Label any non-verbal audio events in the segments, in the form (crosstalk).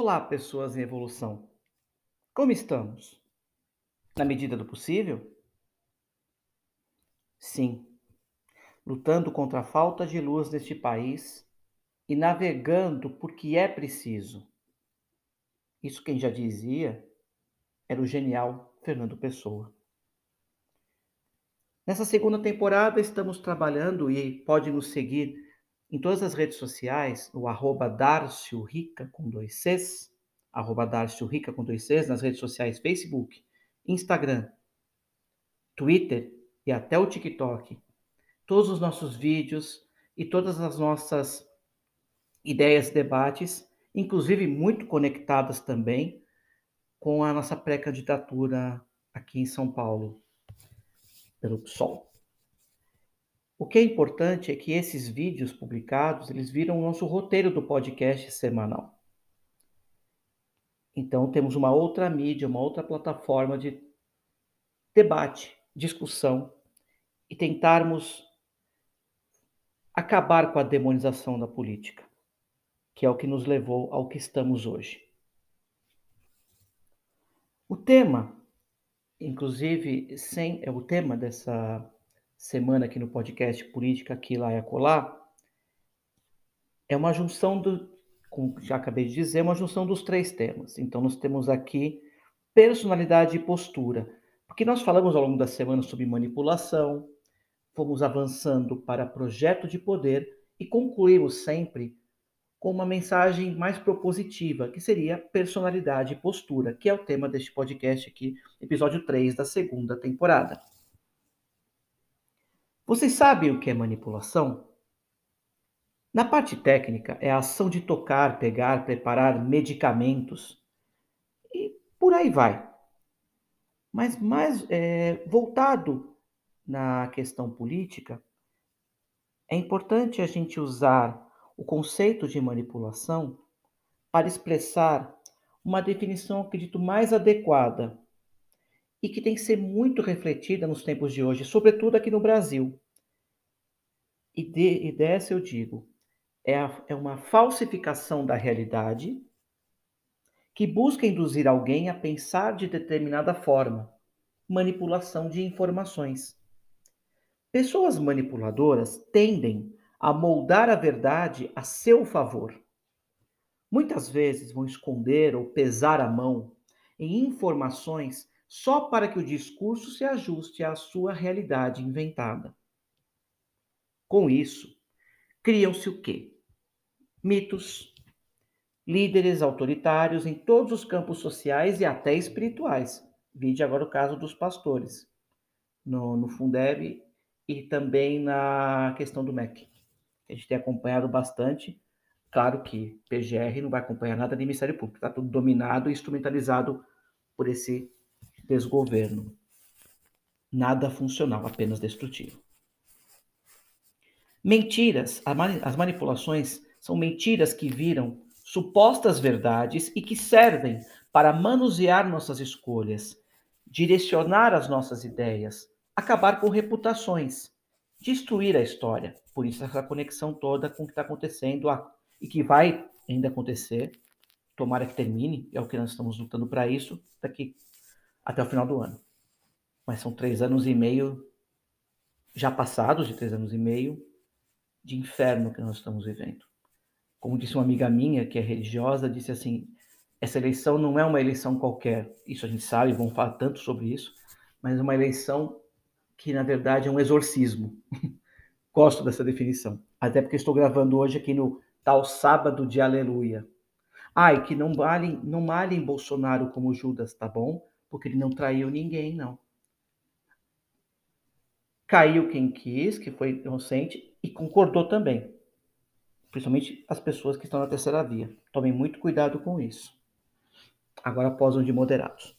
Olá, pessoas em evolução. Como estamos? Na medida do possível? Sim. Lutando contra a falta de luz neste país e navegando porque é preciso. Isso quem já dizia era o genial Fernando Pessoa. Nessa segunda temporada estamos trabalhando e pode nos seguir em todas as redes sociais, o arroba Darcio Rica com dois Cs, arroba Darcio Rica com dois Cs, nas redes sociais Facebook, Instagram, Twitter e até o TikTok. Todos os nossos vídeos e todas as nossas ideias debates, inclusive muito conectadas também com a nossa pré-candidatura aqui em São Paulo, pelo PSOL. Que é importante é que esses vídeos publicados, eles viram o nosso roteiro do podcast semanal. Então temos uma outra mídia, uma outra plataforma de debate, discussão e tentarmos acabar com a demonização da política, que é o que nos levou ao que estamos hoje. O tema, inclusive, sem é o tema dessa semana aqui no podcast Política Aqui, Lá e Acolá, é uma junção do, como já acabei de dizer, uma junção dos três temas. Então, nós temos aqui personalidade e postura, porque nós falamos ao longo da semana sobre manipulação, fomos avançando para projeto de poder e concluímos sempre com uma mensagem mais propositiva, que seria personalidade e postura, que é o tema deste podcast aqui, episódio 3 da segunda temporada. Vocês sabem o que é manipulação? Na parte técnica, é a ação de tocar, pegar, preparar medicamentos e por aí vai. Mas mais é, voltado na questão política, é importante a gente usar o conceito de manipulação para expressar uma definição, acredito, mais adequada e que tem que ser muito refletida nos tempos de hoje, sobretudo aqui no Brasil. E, de, e dessa eu digo, é, a, é uma falsificação da realidade que busca induzir alguém a pensar de determinada forma, manipulação de informações. Pessoas manipuladoras tendem a moldar a verdade a seu favor. Muitas vezes vão esconder ou pesar a mão em informações só para que o discurso se ajuste à sua realidade inventada. Com isso, criam-se o quê? Mitos, líderes autoritários em todos os campos sociais e até espirituais. Vide agora o caso dos pastores, no, no Fundeb e também na questão do MEC. A gente tem acompanhado bastante. Claro que PGR não vai acompanhar nada de Ministério Público, está tudo dominado e instrumentalizado por esse desgoverno. Nada funcional, apenas destrutivo. Mentiras, as manipulações são mentiras que viram supostas verdades e que servem para manusear nossas escolhas, direcionar as nossas ideias, acabar com reputações, destruir a história. Por isso, essa conexão toda com o que está acontecendo e que vai ainda acontecer. Tomara que termine, é o que nós estamos lutando para isso, daqui até o final do ano. Mas são três anos e meio já passados de três anos e meio de inferno que nós estamos vivendo. Como disse uma amiga minha que é religiosa, disse assim: essa eleição não é uma eleição qualquer. Isso a gente sabe, vamos falar tanto sobre isso, mas é uma eleição que, na verdade, é um exorcismo. (laughs) Gosto dessa definição. Até porque estou gravando hoje aqui no tal sábado de aleluia. E que não malhem, não malhem Bolsonaro como Judas, tá bom? Porque ele não traiu ninguém, não. Caiu quem quis, que foi inocente, e concordou também. Principalmente as pessoas que estão na terceira via. Tomem muito cuidado com isso. Agora posam de moderados.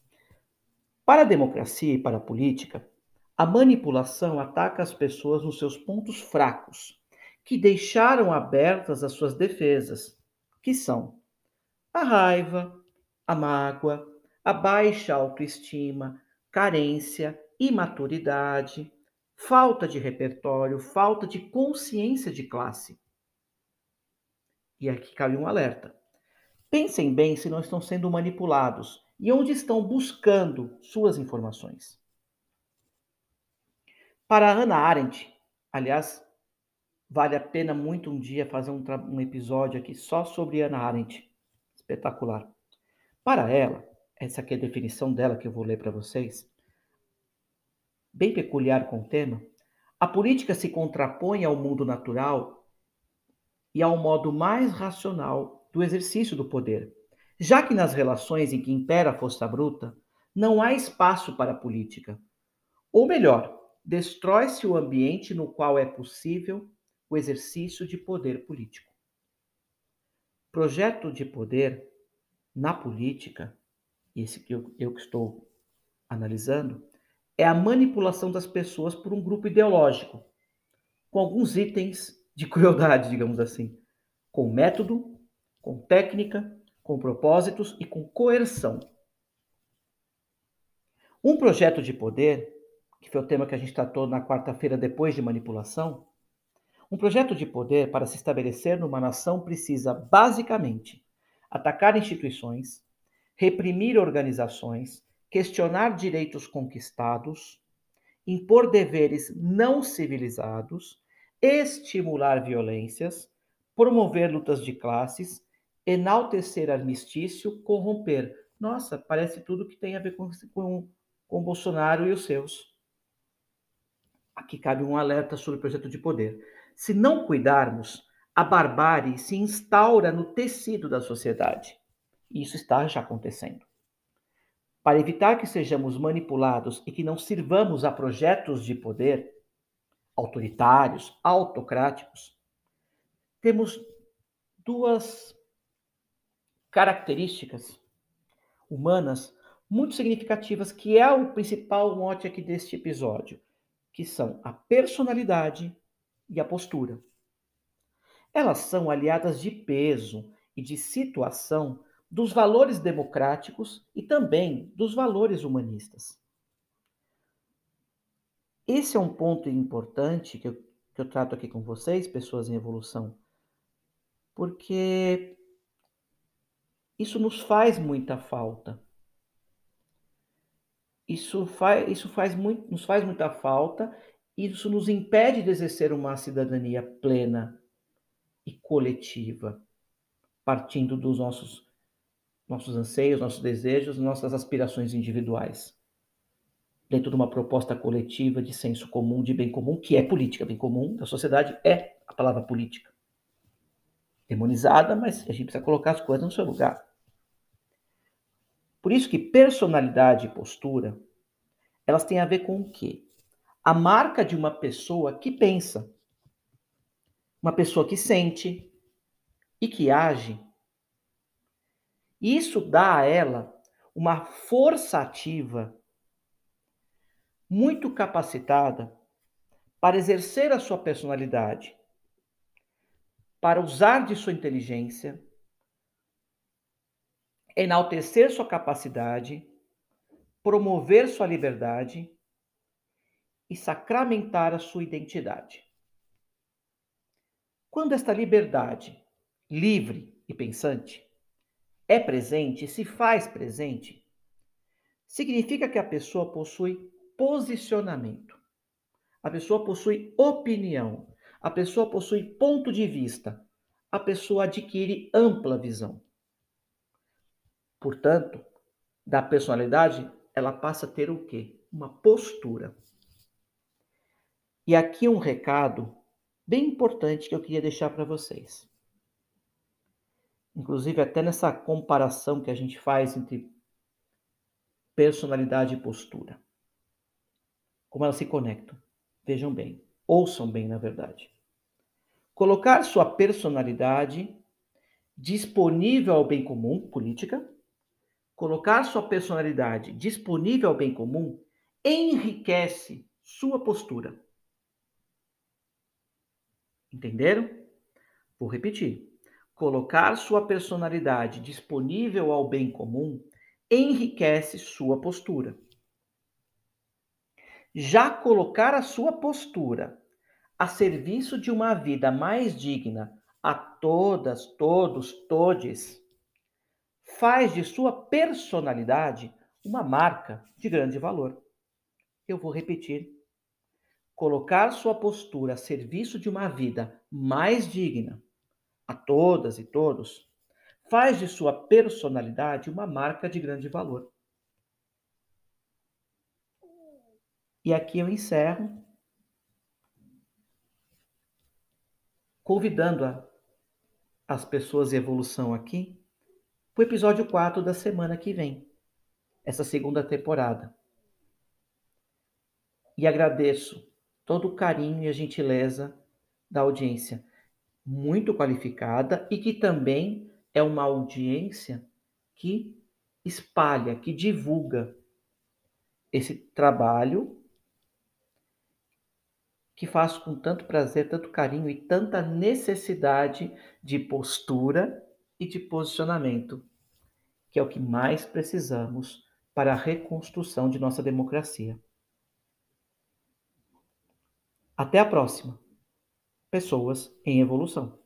Para a democracia e para a política, a manipulação ataca as pessoas nos seus pontos fracos, que deixaram abertas as suas defesas, que são a raiva, a mágoa, a baixa autoestima, carência, imaturidade, falta de repertório, falta de consciência de classe. E aqui cabe um alerta. Pensem bem se não estão sendo manipulados e onde estão buscando suas informações. Para Hannah Arendt, aliás, vale a pena muito um dia fazer um, um episódio aqui só sobre Hannah Arendt espetacular. Para ela, essa aqui é a definição dela que eu vou ler para vocês, bem peculiar com o tema, a política se contrapõe ao mundo natural e ao modo mais racional do exercício do poder, já que nas relações em que impera a força bruta, não há espaço para a política. Ou melhor, destrói-se o ambiente no qual é possível o exercício de poder político. Projeto de poder na política, esse que eu, eu que estou analisando, é a manipulação das pessoas por um grupo ideológico, com alguns itens de (laughs) crueldade, digamos assim, com método, com técnica, com propósitos e com coerção. Um projeto de poder, que foi o tema que a gente tratou na quarta-feira depois de manipulação, um projeto de poder para se estabelecer numa nação precisa, basicamente, atacar instituições, reprimir organizações, questionar direitos conquistados, impor deveres não civilizados, estimular violências, promover lutas de classes, enaltecer armistício, corromper. Nossa, parece tudo que tem a ver com, com, com Bolsonaro e os seus. Aqui cabe um alerta sobre o projeto de poder. Se não cuidarmos, a barbárie se instaura no tecido da sociedade. Isso está já acontecendo. Para evitar que sejamos manipulados e que não sirvamos a projetos de poder autoritários, autocráticos, temos duas características humanas muito significativas, que é o principal mote aqui deste episódio, que são a personalidade e a postura. Elas são aliadas de peso e de situação dos valores democráticos e também dos valores humanistas. Esse é um ponto importante que eu, que eu trato aqui com vocês, pessoas em evolução, porque isso nos faz muita falta. Isso faz, isso faz muito, nos faz muita falta isso nos impede de exercer uma cidadania plena e coletiva, partindo dos nossos nossos anseios, nossos desejos, nossas aspirações individuais. Dentro de uma proposta coletiva de senso comum, de bem comum, que é política, bem comum da sociedade é a palavra política. Demonizada, mas a gente precisa colocar as coisas no seu lugar. Por isso que personalidade e postura, elas têm a ver com o quê? a marca de uma pessoa que pensa, uma pessoa que sente e que age. Isso dá a ela uma força ativa muito capacitada para exercer a sua personalidade, para usar de sua inteligência, enaltecer sua capacidade, promover sua liberdade e sacramentar a sua identidade. Quando esta liberdade, livre e pensante, é presente se faz presente, significa que a pessoa possui posicionamento, a pessoa possui opinião, a pessoa possui ponto de vista, a pessoa adquire ampla visão. Portanto, da personalidade, ela passa a ter o quê? Uma postura. E aqui um recado bem importante que eu queria deixar para vocês. Inclusive, até nessa comparação que a gente faz entre personalidade e postura. Como elas se conectam. Vejam bem, ouçam bem, na verdade. Colocar sua personalidade disponível ao bem comum, política, colocar sua personalidade disponível ao bem comum enriquece sua postura. Entenderam? Vou repetir. Colocar sua personalidade disponível ao bem comum enriquece sua postura. Já colocar a sua postura a serviço de uma vida mais digna a todas, todos, todes, faz de sua personalidade uma marca de grande valor. Eu vou repetir. Colocar sua postura a serviço de uma vida mais digna a todas e todos faz de sua personalidade uma marca de grande valor. E aqui eu encerro convidando a, as pessoas em evolução aqui para o episódio 4 da semana que vem, essa segunda temporada. E agradeço todo o carinho e a gentileza da audiência, muito qualificada e que também é uma audiência que espalha, que divulga esse trabalho que faz com tanto prazer, tanto carinho e tanta necessidade de postura e de posicionamento, que é o que mais precisamos para a reconstrução de nossa democracia. Até a próxima. Pessoas em evolução.